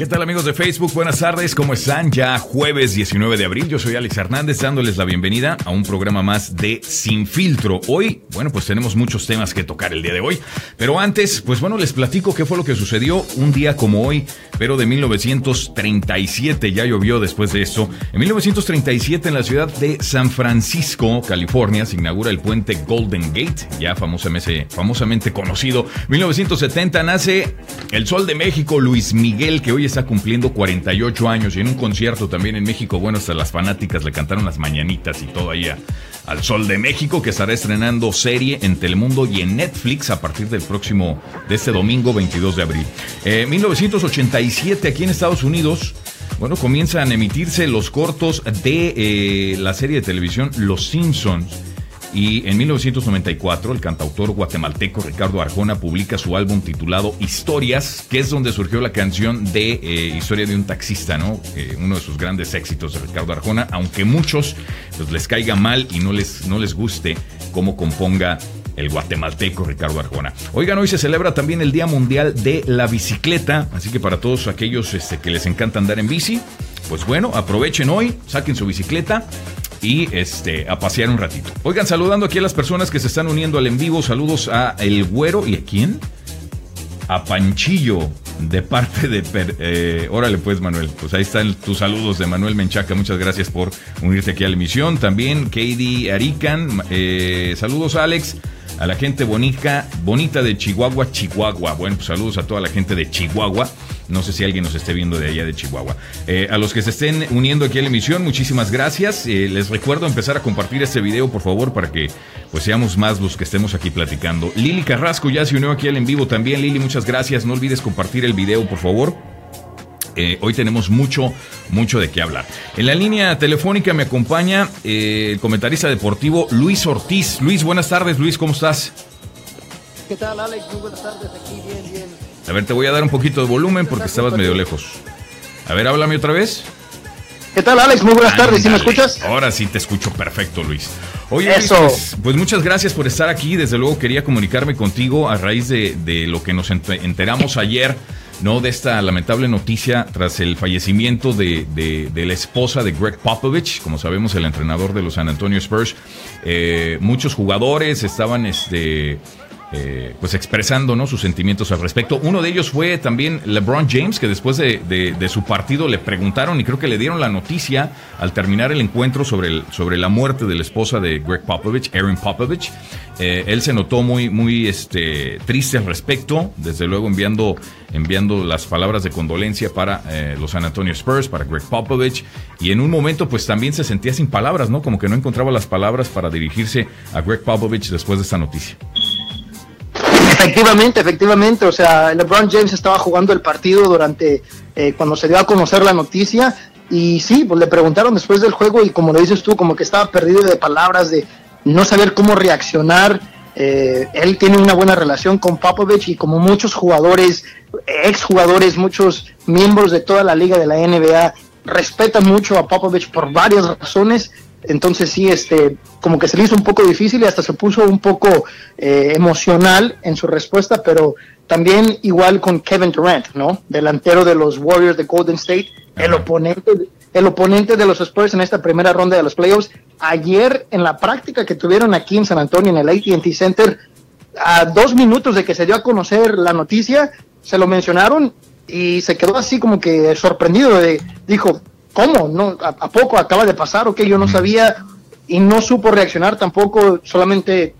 ¿Qué tal amigos de Facebook? Buenas tardes, ¿cómo están? Ya jueves 19 de abril, yo soy Alex Hernández dándoles la bienvenida a un programa más de Sin Filtro. Hoy, bueno, pues tenemos muchos temas que tocar el día de hoy, pero antes, pues bueno, les platico qué fue lo que sucedió un día como hoy, pero de 1937, ya llovió después de eso. En 1937 en la ciudad de San Francisco, California, se inaugura el puente Golden Gate, ya famosamente, famosamente conocido. 1970 nace el Sol de México, Luis Miguel, que hoy está cumpliendo 48 años y en un concierto también en México, bueno, hasta las fanáticas le cantaron las mañanitas y todo ahí al Sol de México, que estará estrenando serie en Telemundo y en Netflix a partir del próximo, de este domingo 22 de abril. Eh, 1987 aquí en Estados Unidos. Bueno, comienzan a emitirse los cortos de eh, la serie de televisión Los Simpsons y en 1994 el cantautor guatemalteco Ricardo Arjona publica su álbum titulado Historias, que es donde surgió la canción de eh, Historia de un taxista, ¿no? Eh, uno de sus grandes éxitos de Ricardo Arjona, aunque muchos pues, les caiga mal y no les, no les guste cómo componga el guatemalteco Ricardo Arjona. Oigan, hoy se celebra también el Día Mundial de la Bicicleta, así que para todos aquellos este, que les encanta andar en bici, pues bueno, aprovechen hoy, saquen su bicicleta y este, a pasear un ratito. Oigan, saludando aquí a las personas que se están uniendo al en vivo, saludos a El Güero y a quién? A Panchillo, de parte de... Eh, órale pues Manuel, pues ahí están tus saludos de Manuel Menchaca, muchas gracias por unirte aquí a la emisión. También Katie Arican, eh, saludos Alex a la gente bonita, bonita de Chihuahua, Chihuahua. Bueno, pues saludos a toda la gente de Chihuahua. No sé si alguien nos esté viendo de allá de Chihuahua. Eh, a los que se estén uniendo aquí a la emisión, muchísimas gracias. Eh, les recuerdo empezar a compartir este video, por favor, para que pues seamos más los que estemos aquí platicando. Lili Carrasco ya se unió aquí al en vivo también. Lili, muchas gracias. No olvides compartir el video, por favor. Eh, hoy tenemos mucho, mucho de qué hablar. En la línea telefónica me acompaña el comentarista deportivo Luis Ortiz. Luis, buenas tardes. Luis, ¿cómo estás? ¿Qué tal, Alex? Muy buenas tardes. Aquí, bien, bien. A ver, te voy a dar un poquito de volumen porque estabas medio lejos. A ver, háblame otra vez. ¿Qué tal, Alex? Muy buenas tardes. ¿Sí me escuchas? Ahora sí te escucho perfecto, Luis. Oye, Eso. Pues, pues, muchas gracias por estar aquí. Desde luego quería comunicarme contigo a raíz de, de lo que nos enteramos ayer ¿no? De esta lamentable noticia tras el fallecimiento de, de, la esposa de Greg Popovich, como sabemos, el entrenador de los San Antonio Spurs. Eh, muchos jugadores estaban este, eh, pues expresando ¿no? sus sentimientos al respecto. Uno de ellos fue también LeBron James, que después de, su partido le preguntaron y creo que le dieron la noticia al terminar el encuentro sobre, el, sobre la muerte de la esposa de Greg Popovich, Aaron Popovich. Eh, él se notó muy, muy este, triste al respecto, desde luego enviando, enviando las palabras de condolencia para eh, los San Antonio Spurs, para Greg Popovich, y en un momento pues también se sentía sin palabras, ¿no? Como que no encontraba las palabras para dirigirse a Greg Popovich después de esta noticia. Efectivamente, efectivamente. O sea, LeBron James estaba jugando el partido durante eh, cuando se dio a conocer la noticia. Y sí, pues le preguntaron después del juego y como le dices tú, como que estaba perdido de palabras, de no saber cómo reaccionar. Eh, él tiene una buena relación con Popovich y como muchos jugadores, exjugadores, muchos miembros de toda la liga de la NBA respetan mucho a Popovich por varias razones entonces sí, este, como que se le hizo un poco difícil y hasta se puso un poco eh, emocional en su respuesta, pero también igual con Kevin Durant, ¿no? Delantero de los Warriors de Golden State, el oponente, el oponente de los Spurs en esta primera ronda de los playoffs. Ayer en la práctica que tuvieron aquí en San Antonio, en el AT&T Center, a dos minutos de que se dio a conocer la noticia, se lo mencionaron y se quedó así como que sorprendido de, dijo, ¿cómo? ¿No? ¿A, poco acaba de pasar o qué? Yo no sabía y no supo reaccionar tampoco, solamente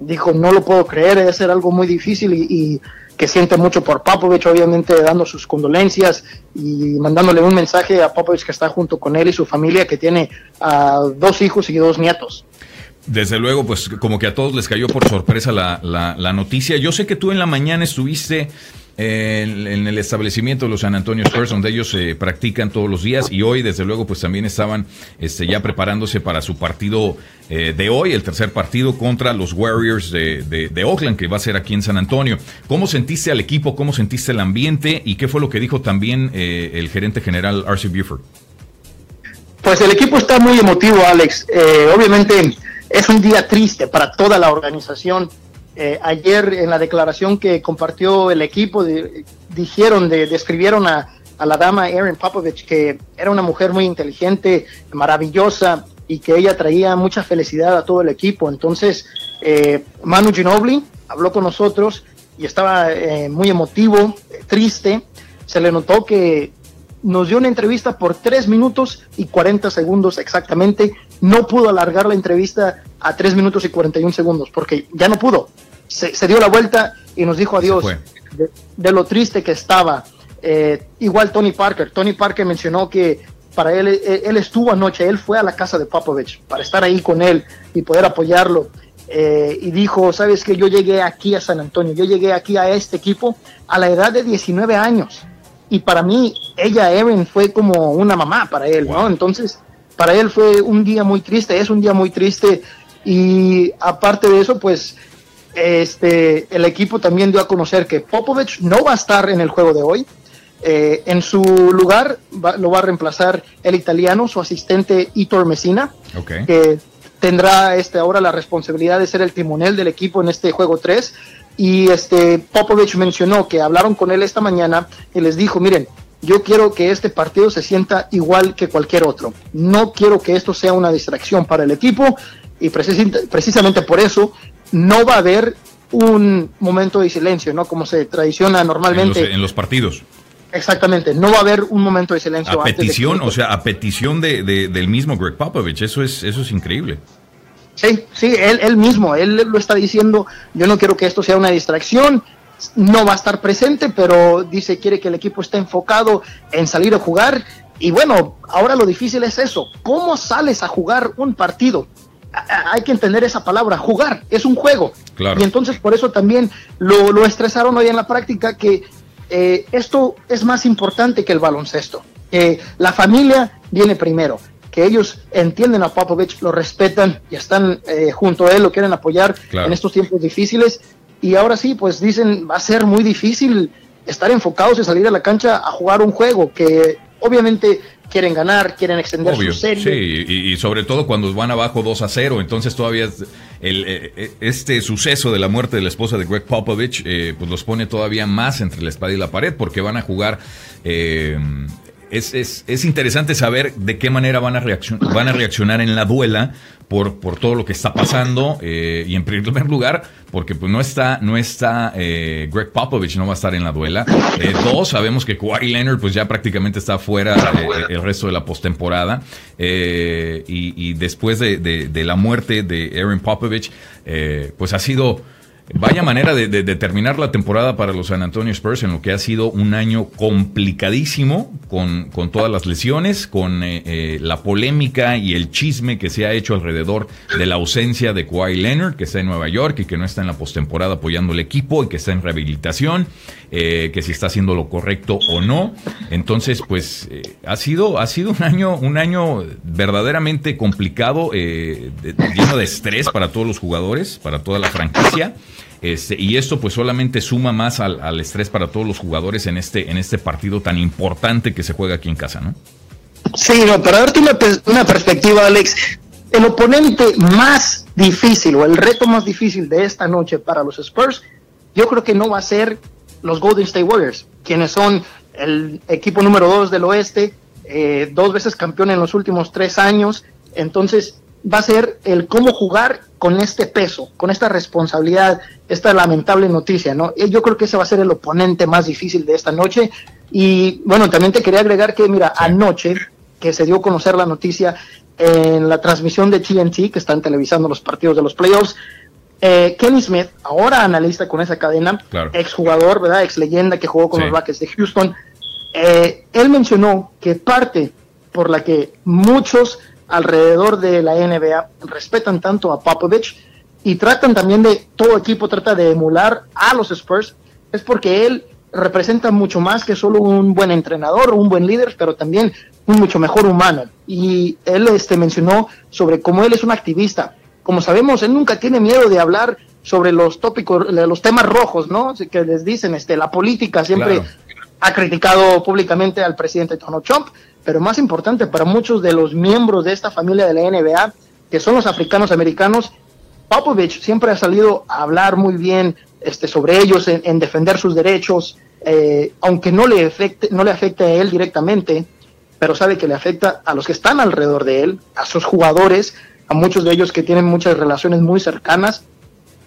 dijo, no lo puedo creer, debe ser algo muy difícil y, que siente mucho por Popovich, obviamente dando sus condolencias y mandándole un mensaje a Popovich que está junto con él y su familia, que tiene a dos hijos y dos nietos. Desde luego, pues como que a todos les cayó por sorpresa la, la noticia. Yo sé que tú en la mañana estuviste en, el establecimiento de los San Antonio Spurs, donde ellos se practican todos los días y hoy, desde luego, pues también estaban este, ya preparándose para su partido eh, de hoy, el tercer partido contra los Warriors de, de, Oakland, que va a ser aquí en San Antonio. ¿Cómo sentiste al equipo? ¿Cómo sentiste el ambiente? ¿Y qué fue lo que dijo también eh, el gerente general Archie Buford? Pues el equipo está muy emotivo, Alex. Eh, obviamente es un día triste para toda la organización eh, ayer en la declaración que compartió el equipo, dijeron, de, describieron a, la dama Erin Popovich, que era una mujer muy inteligente, maravillosa y que ella traía mucha felicidad a todo el equipo. Entonces, eh, Manu Ginobili habló con nosotros y estaba eh, muy emotivo, triste. Se le notó que nos dio una entrevista por 3 minutos y 40 segundos exactamente. No pudo alargar la entrevista a 3 minutos y 41 segundos porque ya no pudo. Se, dio la vuelta y nos dijo adiós de, lo triste que estaba. Eh, igual Tony Parker. Tony Parker mencionó que para él, él, estuvo anoche, él fue a la casa de Popovich para estar ahí con él y poder apoyarlo. Eh, y dijo, sabes que yo llegué aquí a San Antonio, yo llegué aquí a este equipo a la edad de 19 años. Y para mí, ella, Erin, fue como una mamá para él, ¿no? Entonces, para él fue un día muy triste, es un día muy triste. Y aparte de eso, pues, este, el equipo también dio a conocer que Popovich no va a estar en el juego de hoy. Eh, en su lugar lo va a reemplazar el italiano, su asistente Itor Messina, que tendrá este, ahora la responsabilidad de ser el timonel del equipo en este juego 3. Y este Popovich mencionó que hablaron con él esta mañana y les dijo, miren, yo quiero que este partido se sienta igual que cualquier otro. No quiero que esto sea una distracción para el equipo y precisamente por eso no va a haber un momento de silencio, ¿no? Como se tradiciona normalmente. En los, partidos. Exactamente, no va a haber un momento de silencio. A petición, o sea, a petición de, del mismo Greg Popovich, eso es, eso es increíble. Sí, sí, él, él mismo, él lo está diciendo, yo no quiero que esto sea una distracción, no va a estar presente, pero dice quiere que el equipo esté enfocado en salir a jugar. Y bueno, ahora lo difícil es eso, ¿cómo sales a jugar un partido? Hay que entender esa palabra, jugar, es un juego. Y entonces por eso también lo, lo estresaron hoy en la práctica que eh, esto es más importante que el baloncesto. que la familia viene primero, que ellos entienden a Popovich, lo respetan y están eh, junto a él, lo quieren apoyar en estos tiempos difíciles. Y ahora sí, pues dicen, va a ser muy difícil estar enfocados y salir a la cancha a jugar un juego que obviamente quieren ganar, quieren extender su serie. Sí, y, sobre todo cuando van abajo 2 a 0, entonces todavía el, eh, eh, este suceso de la muerte de la esposa de Greg Popovich eh, pues los pone todavía más entre la espada y la pared porque van a jugar es, es, es, interesante saber de qué manera van a, van a reaccionar en la duela por, por todo lo que está pasando. Eh, y en primer lugar, porque pues no está, no está eh, Greg Popovich, no va a estar en la duela. Eh, dos, sabemos que Kawhi Leonard pues ya prácticamente está fuera el resto de la postemporada. Y, y, después de, de, de, la muerte de Aaron Popovich, pues ha sido Vaya manera de, terminar la temporada para los San Antonio Spurs en lo que ha sido un año complicadísimo con, con todas las lesiones, con eh, eh, la polémica y el chisme que se ha hecho alrededor de la ausencia de Kawhi Leonard, que está en Nueva York y que no está en la postemporada apoyando el equipo y que está en rehabilitación, eh, que si está haciendo lo correcto o no. Entonces, pues ha sido ha sido un año un año verdaderamente complicado, lleno de estrés para todos los jugadores, para toda la franquicia. Este, y esto pues solamente suma más al, estrés para todos los jugadores en este, en este partido tan importante que se juega aquí en casa, ¿no? Sí, para darte una, una perspectiva, Alex, el oponente más difícil o el reto más difícil de esta noche para los Spurs, yo creo que no va a ser los Golden State Warriors, quienes son el equipo número dos del oeste, eh, dos veces campeón en los últimos tres años. Entonces, va a ser el cómo jugar con este peso, con esta responsabilidad, esta lamentable noticia, ¿no? Yo creo que ese va a ser el oponente más difícil de esta noche. Y bueno, también te quería agregar que, mira, anoche que se dio a conocer la noticia en la transmisión de TNT, que están televisando los partidos de los playoffs, eh, Kenny Smith, ahora analista con esa cadena, exjugador, ¿verdad? Ex leyenda que jugó con los Rockets de Houston, eh, él mencionó que parte por la que muchos alrededor de la NBA respetan tanto a Popovich y tratan también de, todo equipo trata de emular a los Spurs, es porque él representa mucho más que solo un buen entrenador o un buen líder, pero también un mucho mejor humano. Y él este, mencionó sobre cómo él es un activista. Como sabemos, él nunca tiene miedo de hablar sobre los tópicos, los temas rojos, ¿no? Que les dicen, este, la política siempre ha criticado públicamente al presidente Donald Trump, pero más importante para muchos de los miembros de esta familia de la NBA, que son los africanos americanos, Popovich siempre ha salido a hablar muy bien este, sobre ellos, en, defender sus derechos, eh, aunque no le, afecte, no le afecte a él directamente, pero sabe que le afecta a los que están alrededor de él, a sus jugadores, a muchos de ellos que tienen muchas relaciones muy cercanas.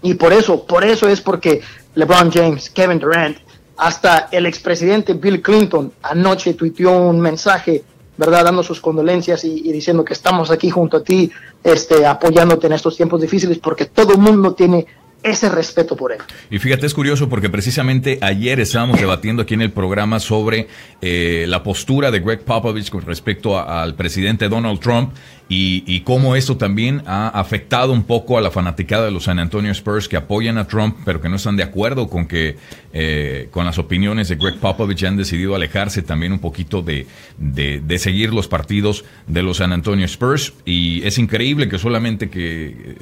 Y por eso, por eso es porque LeBron James, Kevin Durant, hasta el expresidente Bill Clinton anoche tuiteó un mensaje, ¿verdad? Dando sus condolencias y, diciendo que estamos aquí junto a ti, este, apoyándote en estos tiempos difíciles, porque todo el mundo tiene ese respeto por él. Y fíjate, es curioso porque precisamente ayer estábamos debatiendo aquí en el programa sobre eh, la postura de Greg Popovich con respecto a, al presidente Donald Trump y, cómo esto también ha afectado un poco a la fanaticada de los San Antonio Spurs que apoyan a Trump pero que no están de acuerdo con que eh, con las opiniones de Greg Popovich han decidido alejarse también un poquito de, de, de seguir los partidos de los San Antonio Spurs y es increíble que solamente que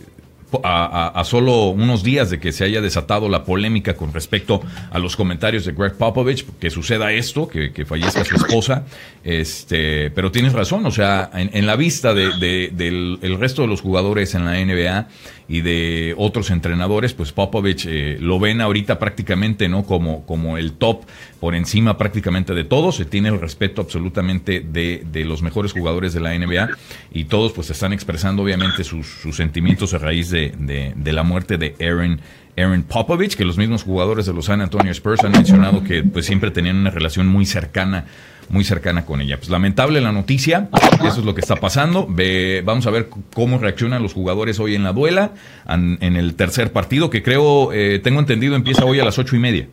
a, a, solo unos días de que se haya desatado la polémica con respecto a los comentarios de Greg Popovich, que suceda esto, que, que fallezca su esposa. Este, pero tienes razón, o sea, en, en la vista de, de, del el resto de los jugadores en la NBA y de otros entrenadores, pues Popovich eh, lo ven ahorita prácticamente no como, como el top por encima prácticamente de todos, se tiene el respeto absolutamente de, de los mejores jugadores de la NBA y todos pues están expresando obviamente sus, sus sentimientos a raíz de, de, de la muerte de Aaron Aaron Popovich, que los mismos jugadores de los San Antonio Spurs han mencionado que pues siempre tenían una relación muy cercana muy cercana con ella. Pues lamentable la noticia, eso es lo que está pasando. Ve, vamos a ver cómo reaccionan los jugadores hoy en la duela, en, en el tercer partido, que creo, eh, tengo entendido, empieza hoy a las ocho y media.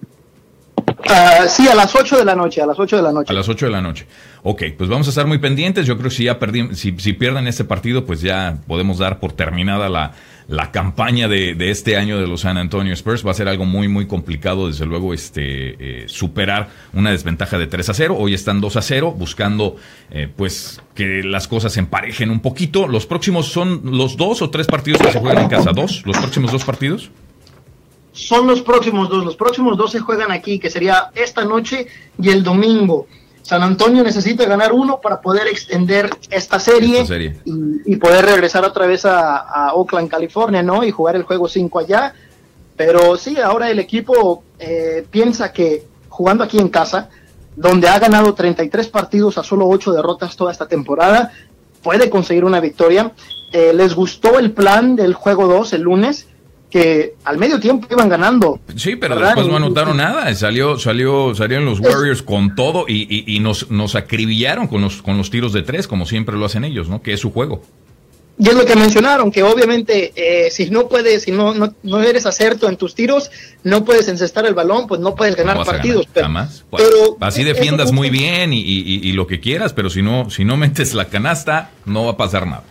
Uh, sí, a las 8 de la noche, a las 8 de la noche. A las 8 de la noche. Ok, pues vamos a estar muy pendientes. Yo creo que si ya perdí, si, si pierden este partido, pues ya podemos dar por terminada la, la campaña de, de, este año de los San Antonio Spurs. Va a ser algo muy, muy complicado, desde luego, este, eh, superar una desventaja de 3 a 0. Hoy están 2 a 0, buscando eh, pues que las cosas se emparejen un poquito. Los próximos son los dos o tres partidos que se juegan en casa. ¿Dos? ¿Los próximos dos partidos? Son los próximos dos. Los próximos dos se juegan aquí, que sería esta noche y el domingo. San Antonio necesita ganar uno para poder extender esta serie, esta serie. Y, y, poder regresar otra vez a, a, Oakland, California, ¿no? Y jugar el juego 5 allá. Pero sí, ahora el equipo eh, piensa que jugando aquí en casa, donde ha ganado 33 partidos a solo 8 derrotas toda esta temporada, puede conseguir una victoria. Eh, les gustó el plan del juego 2 el lunes que al medio tiempo iban ganando. Sí, pero ¿verdad? después no anotaron nada. Salió, salió, salieron los Warriors con todo y, y, y, nos, nos acribillaron con los, con los tiros de tres, como siempre lo hacen ellos, ¿no? Que es su juego. Y es lo que mencionaron, que obviamente eh, si no puedes, si no, no, no, eres acerto en tus tiros, no puedes encestar el balón, pues no puedes ganar no partidos. Ganar, pero, jamás. Pero, Así defiendas muy bien y, y, lo que quieras, pero si no, si no metes la canasta, no va a pasar nada.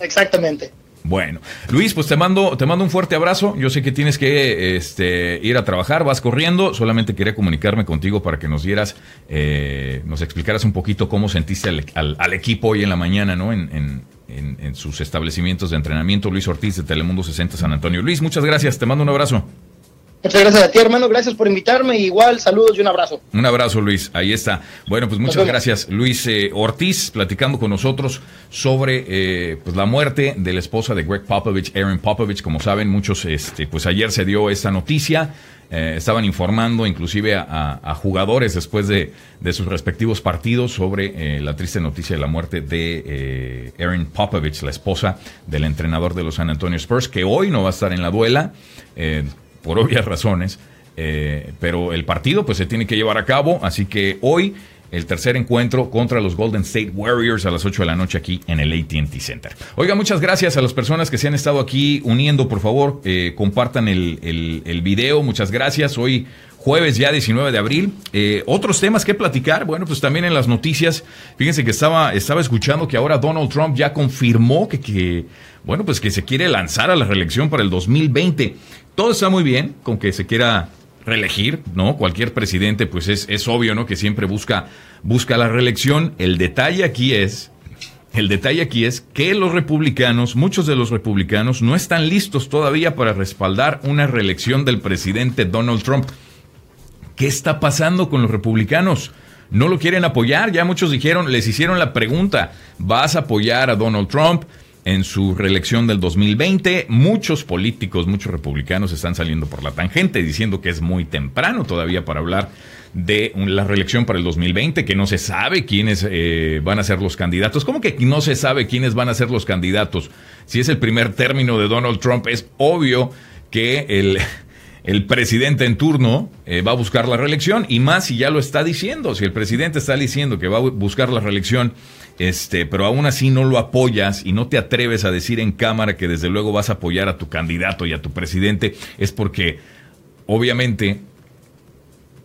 Exactamente. Bueno, Luis, pues te mando, te mando un fuerte abrazo. Yo sé que tienes que este, ir a trabajar, vas corriendo. Solamente quería comunicarme contigo para que nos dieras, eh, nos explicaras un poquito cómo sentiste al, al, equipo hoy en la mañana, ¿no? En, en, en, en sus establecimientos de entrenamiento. Luis Ortiz de Telemundo 60 San Antonio. Luis, muchas gracias. Te mando un abrazo. Muchas gracias a ti, hermano. Gracias por invitarme. Igual, saludos y un abrazo. Un abrazo, Luis. Ahí está. Bueno, pues muchas gracias, Luis eh, Ortiz, platicando con nosotros sobre eh, pues la muerte de la esposa de Greg Popovich, Aaron Popovich. Como saben, muchos, este, pues ayer se dio esta noticia. Eh, estaban informando inclusive a, a, a jugadores después de, de, sus respectivos partidos sobre eh, la triste noticia de la muerte de eh, Aaron Popovich, la esposa del entrenador de los San Antonio Spurs, que hoy no va a estar en la duela por obvias razones, eh, pero el partido pues se tiene que llevar a cabo, así que hoy el tercer encuentro contra los Golden State Warriors a las 8 de la noche aquí en el ATT Center. Oiga, muchas gracias a las personas que se han estado aquí uniendo, por favor, eh, compartan el, el, video, muchas gracias. Hoy jueves ya 19 de abril. Eh, otros temas que platicar, bueno, pues también en las noticias, fíjense que estaba, estaba escuchando que ahora Donald Trump ya confirmó que, que, bueno, pues que se quiere lanzar a la reelección para el 2020. Todo está muy bien con que se quiera reelegir, ¿no? Cualquier presidente, pues es, es obvio, ¿no? Que siempre busca, busca la reelección. El detalle aquí es, el detalle aquí es que los republicanos, muchos de los republicanos, no están listos todavía para respaldar una reelección del presidente Donald Trump. ¿Qué está pasando con los republicanos? No lo quieren apoyar, ya muchos dijeron, les hicieron la pregunta, ¿vas a apoyar a Donald Trump? En su reelección del 2020. Muchos políticos, muchos republicanos están saliendo por la tangente diciendo que es muy temprano todavía para hablar de la reelección para el 2020, que no se sabe quiénes eh, van a ser los candidatos. ¿Cómo que no se sabe quiénes van a ser los candidatos? Si es el primer término de Donald Trump, es obvio que el, presidente en turno eh, va a buscar la reelección y más si ya lo está diciendo, si el presidente está diciendo que va a buscar la reelección, este, pero aún así no lo apoyas y no te atreves a decir en cámara que desde luego vas a apoyar a tu candidato y a tu presidente, es porque obviamente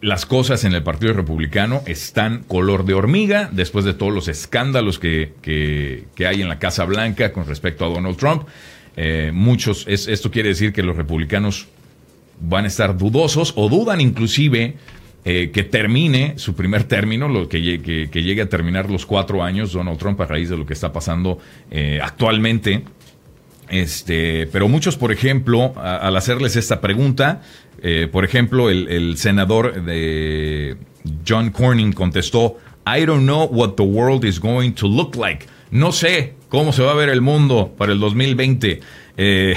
las cosas en el Partido Republicano están color de hormiga después de todos los escándalos que, que, hay en la Casa Blanca con respecto a Donald Trump. Eh, muchos, esto quiere decir que los republicanos van a estar dudosos o dudan inclusive eh, que termine su primer término, lo que, llegue a terminar los cuatro años Donald Trump a raíz de lo que está pasando eh, actualmente. Este, pero muchos, por ejemplo, al hacerles esta pregunta, eh, por ejemplo, el, el, senador de John Cornyn contestó, I don't know what the world is going to look like. No sé cómo se va a ver el mundo para el 2020. Eh,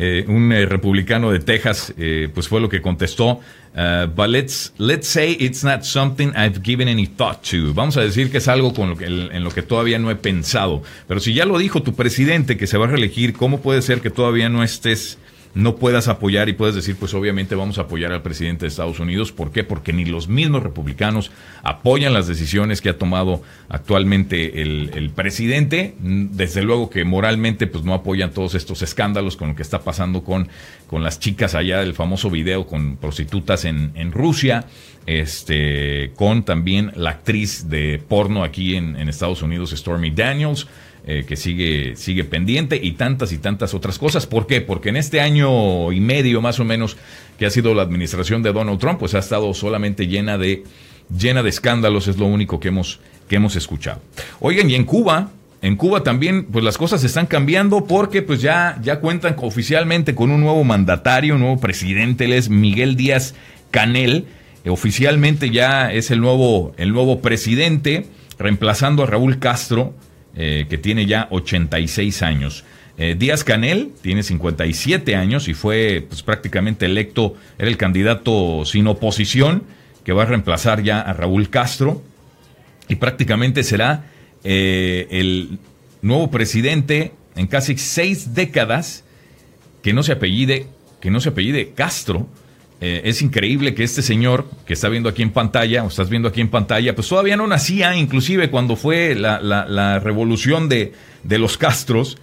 eh, un eh, republicano de Texas, eh, pues fue lo que contestó. Uh, but let's, let's say it's not something I've given any thought to. Vamos a decir que es algo con lo que, en lo que todavía no he pensado. Pero si ya lo dijo tu presidente que se va a reelegir, ¿cómo puede ser que todavía no estés no puedas apoyar y puedes decir, pues obviamente vamos a apoyar al presidente de Estados Unidos. ¿Por qué? Porque ni los mismos republicanos apoyan las decisiones que ha tomado actualmente el, presidente. Desde luego que moralmente pues no apoyan todos estos escándalos con lo que está pasando con, con las chicas allá del famoso video con prostitutas en, Rusia, este, con también la actriz de porno aquí en Estados Unidos, Stormy Daniels. Eh, que sigue, sigue pendiente y tantas y tantas otras cosas. ¿Por qué? Porque en este año y medio más o menos que ha sido la administración de Donald Trump, pues ha estado solamente llena de, llena de escándalos, es lo único que hemos, que hemos escuchado. Oigan, y en Cuba, en Cuba también, pues las cosas están cambiando porque pues ya, ya cuentan oficialmente con un nuevo mandatario, un nuevo presidente, él es Miguel Díaz Canel, oficialmente ya es el nuevo, el nuevo presidente, reemplazando a Raúl Castro, eh, que tiene ya 86 años. Eh, Díaz Canel tiene 57 años y fue pues, prácticamente electo, era el candidato sin oposición que va a reemplazar ya a Raúl Castro y prácticamente será eh, el nuevo presidente en casi seis décadas que no se apellide, que no se apellide Castro, eh, es increíble que este señor que está viendo aquí en pantalla, o estás viendo aquí en pantalla, pues todavía no nacía, inclusive cuando fue la, revolución de, los Castros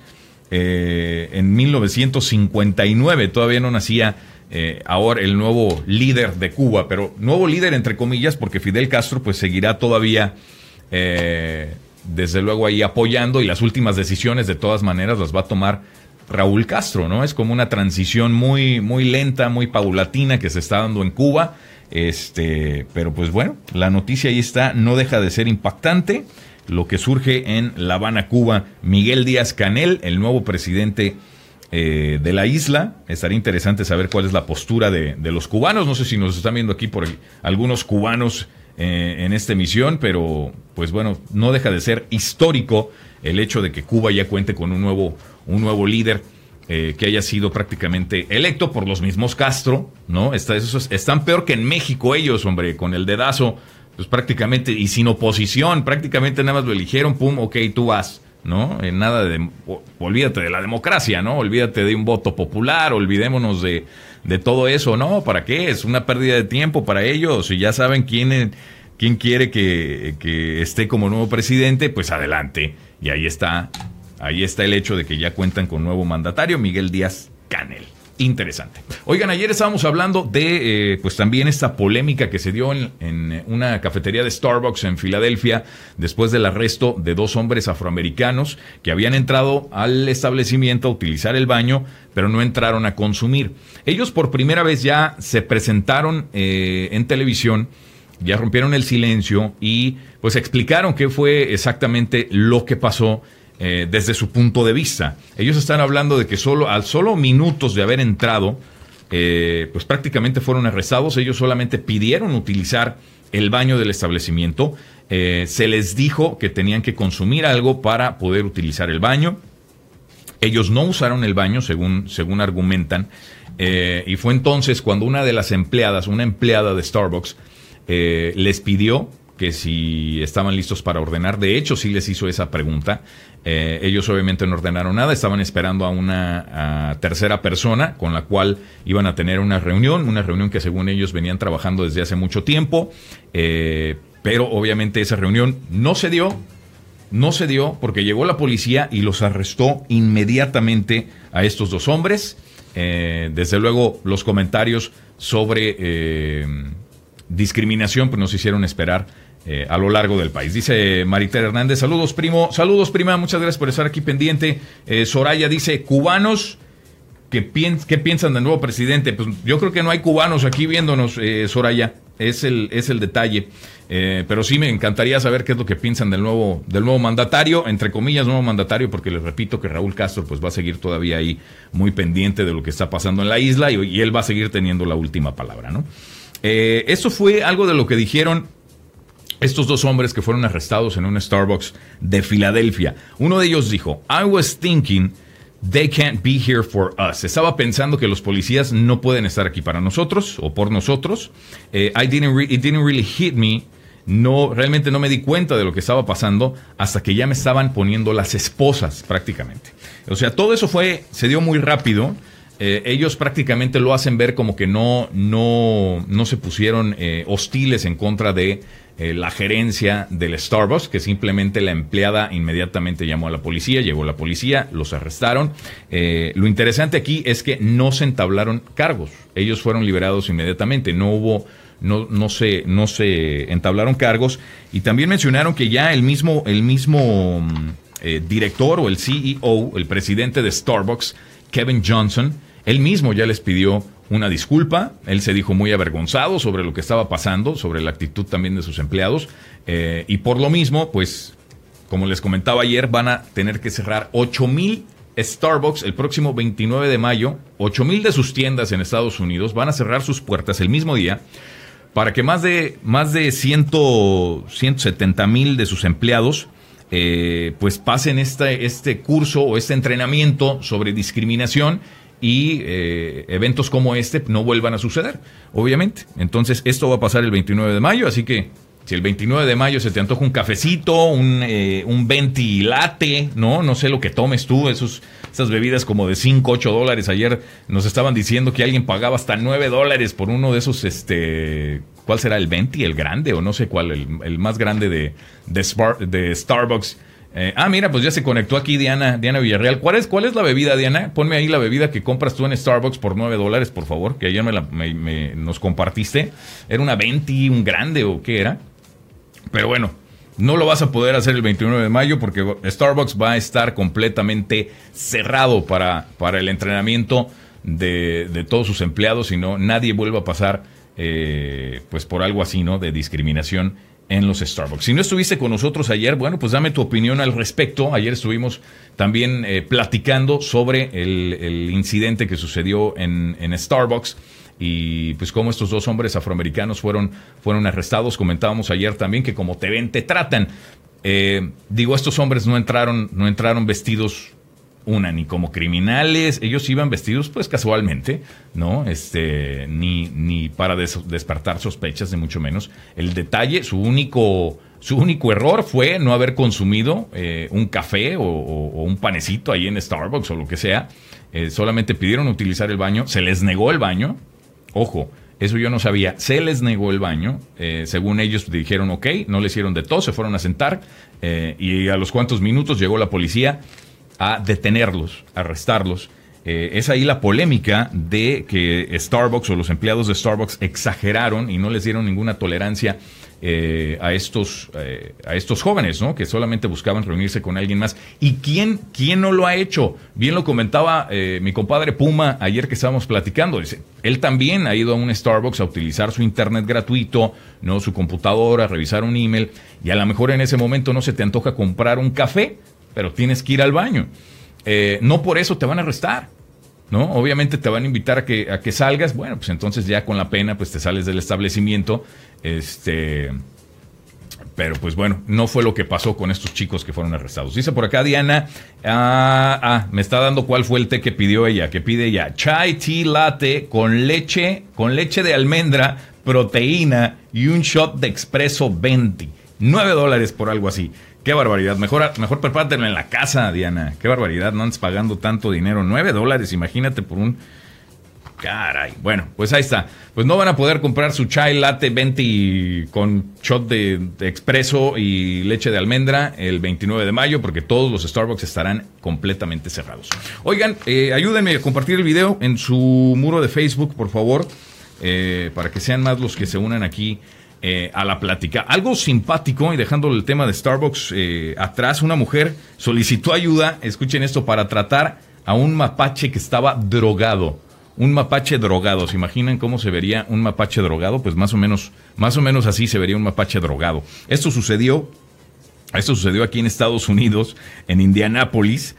eh, en 1959, todavía no nacía eh, ahora el nuevo líder de Cuba, pero nuevo líder entre comillas, porque Fidel Castro pues seguirá todavía desde luego ahí apoyando y las últimas decisiones de todas maneras las va a tomar Raúl Castro, ¿no? Es como una transición muy, muy lenta, muy paulatina que se está dando en Cuba. Este, pero pues bueno, la noticia ahí está, no deja de ser impactante. Lo que surge en La Habana, Cuba, Miguel Díaz Canel, el nuevo presidente eh, de la isla. Estaría interesante saber cuál es la postura de, los cubanos. No sé si nos están viendo aquí por algunos cubanos eh, en esta emisión, pero pues bueno, no deja de ser histórico el hecho de que Cuba ya cuente con un nuevo un nuevo líder eh, que haya sido prácticamente electo por los mismos Castro, ¿no? Está, están peor que en México ellos, hombre, con el dedazo, pues prácticamente, y sin oposición, prácticamente nada más lo eligieron, pum, ok, tú vas, ¿no? En nada de, olvídate de la democracia, ¿no? Olvídate de un voto popular, olvidémonos de, de todo eso, ¿no? ¿Para qué? Es una pérdida de tiempo para ellos, y ya saben quién, quién quiere que, que esté como nuevo presidente, pues adelante. Y ahí está Ahí está el hecho de que ya cuentan con nuevo mandatario, Miguel Díaz Canel. Interesante. Oigan, ayer estábamos hablando de, eh, pues también esta polémica que se dio en, una cafetería de Starbucks en Filadelfia después del arresto de dos hombres afroamericanos que habían entrado al establecimiento a utilizar el baño, pero no entraron a consumir. Ellos por primera vez ya se presentaron eh, en televisión, ya rompieron el silencio y pues explicaron qué fue exactamente lo que pasó eh, desde su punto de vista. Ellos están hablando de que solo, al solo minutos de haber entrado, eh, pues prácticamente fueron arrestados. Ellos solamente pidieron utilizar el baño del establecimiento. Eh, se les dijo que tenían que consumir algo para poder utilizar el baño. Ellos no usaron el baño, según, según argumentan, y fue entonces cuando una de las empleadas, una empleada de Starbucks, les pidió que si estaban listos para ordenar. De hecho, sí les hizo esa pregunta. Eh, ellos obviamente no ordenaron nada, estaban esperando a una tercera persona con la cual iban a tener una reunión, una reunión que según ellos venían trabajando desde hace mucho tiempo, pero obviamente esa reunión no se dio, no se dio porque llegó la policía y los arrestó inmediatamente a estos dos hombres. Eh, desde luego, los comentarios sobre eh, discriminación pues, nos hicieron esperar eh, a lo largo del país. Dice Marita Hernández, saludos primo, saludos prima, muchas gracias por estar aquí pendiente. Soraya dice, cubanos, ¿qué, ¿qué, piensan del nuevo presidente? Pues yo creo que no hay cubanos aquí viéndonos, Soraya, es el, es el detalle. Eh, pero sí me encantaría saber qué es lo que piensan del nuevo, del nuevo mandatario, entre comillas, nuevo mandatario, porque les repito que Raúl Castro pues va a seguir todavía ahí muy pendiente de lo que está pasando en la isla y, él va a seguir teniendo la última palabra, ¿no? Eh, esto fue algo de lo que dijeron estos dos hombres que fueron arrestados en un Starbucks de Filadelfia. Uno de ellos dijo, I was thinking They can't be here for us. Estaba pensando que los policías no pueden estar aquí para nosotros o por nosotros. Eh, I didn't it didn't really hit me no, realmente no me di cuenta de lo que estaba pasando hasta que ya me estaban poniendo las esposas prácticamente. O sea, todo eso fue, se dio muy rápido. Eh, ellos prácticamente lo hacen ver como que no, no, no se pusieron eh, hostiles en contra de eh, la gerencia del Starbucks, que simplemente la empleada inmediatamente llamó a la policía, llegó la policía, los arrestaron. lo interesante aquí es que no se entablaron cargos, ellos fueron liberados inmediatamente, no hubo no, no, se, no se entablaron cargos. Y también mencionaron que ya el mismo, el mismo mm, eh, director o el CEO, el presidente de Starbucks, Kevin Johnson, él mismo ya les pidió una disculpa. Él se dijo muy avergonzado sobre lo que estaba pasando, sobre la actitud también de sus empleados. Eh, y por lo mismo, pues, como les comentaba ayer, van a tener que cerrar 8 mil Starbucks el próximo 29 de mayo. 8 mil de sus tiendas en Estados Unidos van a cerrar sus puertas el mismo día para que más de, más de 100, 170 mil de sus empleados eh, pues pasen este, este curso o este entrenamiento sobre discriminación y eh, eventos como este no vuelvan a suceder, obviamente. Entonces, esto va a pasar el 29 de mayo, así que si el 29 de mayo se te antoja un cafecito, un, eh, un ventilate, ¿no? No sé lo que tomes tú, esos, esas bebidas como de 5, 8 dólares. Ayer nos estaban diciendo que alguien pagaba hasta 9 dólares por uno de esos, este, ¿cuál será el venti? El grande o no sé cuál, el, más grande de, de, Starbucks. Eh, ah, mira, pues ya se conectó aquí Diana, Diana Villarreal. ¿Cuál es, ¿Cuál es la bebida, Diana? Ponme ahí la bebida que compras tú en Starbucks por 9 dólares, por favor, que ayer me, la, nos compartiste. ¿Era una venti, un grande o qué era? Pero bueno, no lo vas a poder hacer el 29 de mayo porque Starbucks va a estar completamente cerrado para, para el entrenamiento de, todos sus empleados y no nadie vuelva a pasar eh, pues por algo así, ¿no? De discriminación en los Starbucks. Si no estuviste con nosotros ayer, bueno, pues dame tu opinión al respecto. Ayer estuvimos también eh, platicando sobre el, incidente que sucedió en, en Starbucks y pues como estos dos hombres afroamericanos fueron, fueron arrestados. Comentábamos ayer también que como te ven, te tratan. Eh, digo, estos hombres no entraron, no entraron vestidos una ni como criminales, ellos iban vestidos pues casualmente, ¿no? Este, ni, ni para despertar sospechas, ni mucho menos. El detalle, su único, su único error fue no haber consumido eh, un café o, un panecito ahí en Starbucks o lo que sea. Eh, solamente pidieron utilizar el baño, se les negó el baño, Ojo, eso yo no sabía. Se les negó el baño. Eh, según ellos dijeron, ok, no le hicieron de todo, se fueron a sentar. Y a los cuantos minutos llegó la policía a detenerlos, a arrestarlos. Eh, es ahí la polémica de que Starbucks o los empleados de Starbucks exageraron y no les dieron ninguna tolerancia eh, a, estos, eh, a estos jóvenes, ¿no? Que solamente buscaban reunirse con alguien más. ¿Y quién, quién no lo ha hecho? Bien lo comentaba mi compadre Puma ayer que estábamos platicando. Dice, él también ha ido a un Starbucks a utilizar su internet gratuito, ¿no? Su computadora, revisar un email, y a lo mejor en ese momento no se te antoja comprar un café, pero tienes que ir al baño. no por eso te van a arrestar. ¿no? Obviamente te van a invitar a que, a que salgas, bueno, pues entonces ya con la pena, pues te sales del establecimiento, este, Pero pues bueno, no fue lo que pasó con estos chicos que fueron arrestados. Dice por acá Diana, ah, ah, me está dando cuál fue el té que pidió ella, que pide ella. Chai tea latte con leche, con leche de almendra, proteína y un shot de expreso 20. 9 dólares por algo así. Qué barbaridad. Mejor, mejor en la casa, Diana. Qué barbaridad. No andes pagando tanto dinero. 9 dólares, imagínate por un Caray. Bueno, pues ahí está. Pues no van a poder comprar su chai latte 20 con shot de, expreso y leche de almendra el 29 de mayo porque todos los Starbucks estarán completamente cerrados. Oigan, eh, ayúdenme a compartir el video en su muro de Facebook, por favor, eh, para que sean más los que se unan aquí eh, a la plática. Algo simpático, y dejando el tema de Starbucks atrás, una mujer solicitó ayuda, escuchen esto, para tratar a un mapache que estaba drogado un mapache drogado. ¿Se imaginan cómo se vería un mapache drogado? Pues más o menos, más o menos así se vería un mapache drogado. Esto sucedió, esto sucedió aquí en Estados Unidos, en Indianápolis.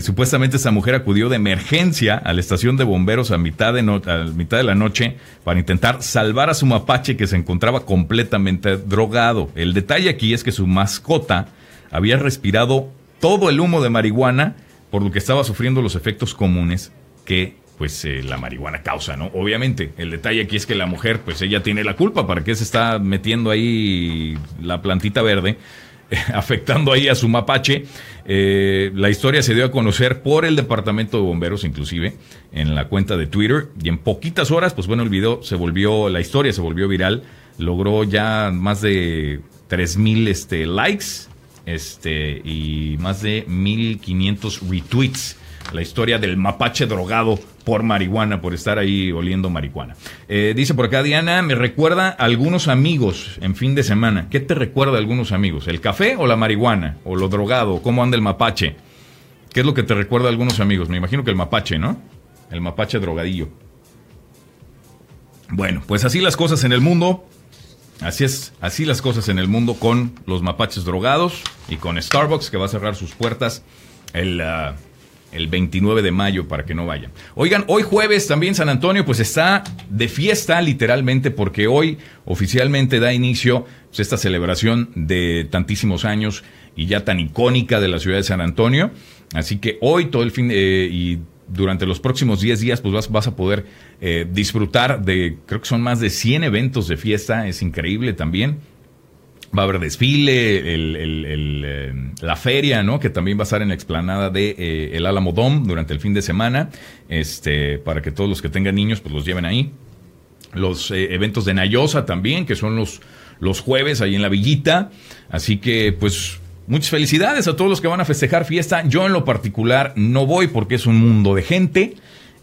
Supuestamente esa mujer acudió de emergencia a la estación de bomberos a mitad de, a mitad de la noche para intentar salvar a su mapache que se encontraba completamente drogado. El detalle aquí es que su mascota había respirado todo el humo de marihuana, por lo que estaba sufriendo los efectos comunes que pues eh, la marihuana causa, ¿no? Obviamente, el detalle aquí es que la mujer, pues ella tiene la culpa, ¿para qué se está metiendo ahí la plantita verde? afectando ahí a su mapache. Eh, la historia se dio a conocer por el departamento de bomberos, inclusive, en la cuenta de Twitter. Y en poquitas horas, pues bueno, el video se volvió, la historia se volvió viral. Logró ya más de 3000 este, likes este, y más de 1500 retweets la historia del mapache drogado por marihuana, por estar ahí oliendo marihuana. Eh, dice por acá Diana, me recuerda a algunos amigos en fin de semana. ¿Qué te recuerda a algunos amigos? ¿El café o la marihuana? ¿O lo drogado? ¿Cómo anda el mapache? ¿Qué es lo que te recuerda a algunos amigos? Me imagino que el mapache, ¿no? El mapache drogadillo. Bueno, pues así las cosas en el mundo. Así es, así las cosas en el mundo con los mapaches drogados y con Starbucks que va a cerrar sus puertas el, ah, el 29 de mayo para que no vayan. Oigan, hoy jueves también San Antonio pues está de fiesta literalmente porque hoy oficialmente da inicio pues, esta celebración de tantísimos años y ya tan icónica de la ciudad de San Antonio. Así que hoy todo el fin eh, y durante los próximos 10 días pues vas, vas a poder eh, disfrutar de, creo que son más de 100 eventos de fiesta, es increíble también va a haber desfile, eh, la feria, ¿no? Que también va a estar en la explanada de eh, el Álamo Dome durante el fin de semana, este, para que todos los que tengan niños, pues los lleven ahí. Los eh, eventos de Nayosa también, que son los, los jueves ahí en la villita. Así que, pues, muchas felicidades a todos los que van a festejar fiesta. Yo en lo particular no voy porque es un mundo de gente.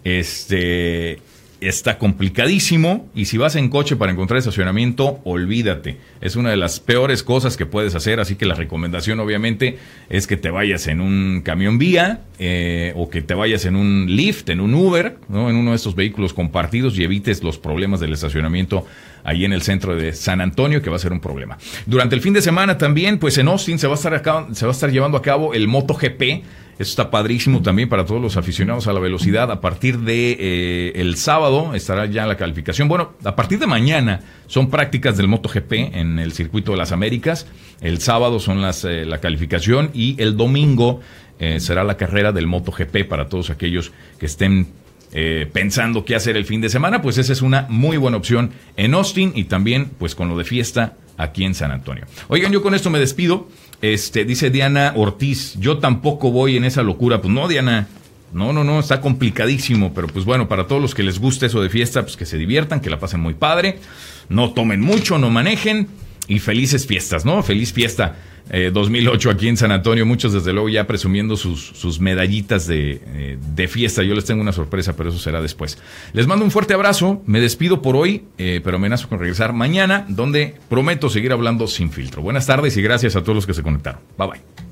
Este, está complicadísimo y si vas en coche para encontrar estacionamiento, olvídate. Es una de las peores cosas que puedes hacer, así que la recomendación obviamente es que te vayas en un camión vía eh, o que te vayas en un Lyft, en un Uber, ¿no? en uno de estos vehículos compartidos y evites los problemas del estacionamiento ahí en el centro de San Antonio, que va a ser un problema. Durante el fin de semana también, pues en Austin se va a estar, se va a estar llevando a cabo el MotoGP está padrísimo también para todos los aficionados a la velocidad. A partir de eh, el sábado estará ya la calificación. Bueno, a partir de mañana son prácticas del MotoGP en el circuito de las Américas. El sábado son las eh, la calificación y el domingo eh, será la carrera del MotoGP para todos aquellos que estén pensando qué hacer el fin de semana, pues esa es una muy buena opción en Austin y también pues con lo de fiesta aquí en San Antonio. Oigan, yo con esto me despido. Este, dice Diana Ortiz, yo tampoco voy en esa locura. Pues no, Diana, no, no, no, está complicadísimo, pero pues bueno, para todos los que les guste eso de fiesta, pues que se diviertan, que la pasen muy padre, no tomen mucho, no manejen y felices fiestas, ¿no? Feliz fiesta 2008 eh, aquí en San Antonio, muchos desde luego ya presumiendo sus, sus medallitas de, eh, de, fiesta. Yo les tengo una sorpresa, pero eso será después. Les mando un fuerte abrazo, me despido por hoy, eh, pero amenazo con regresar mañana, donde prometo seguir hablando sin filtro. Buenas tardes y gracias a todos los que se conectaron. Bye bye.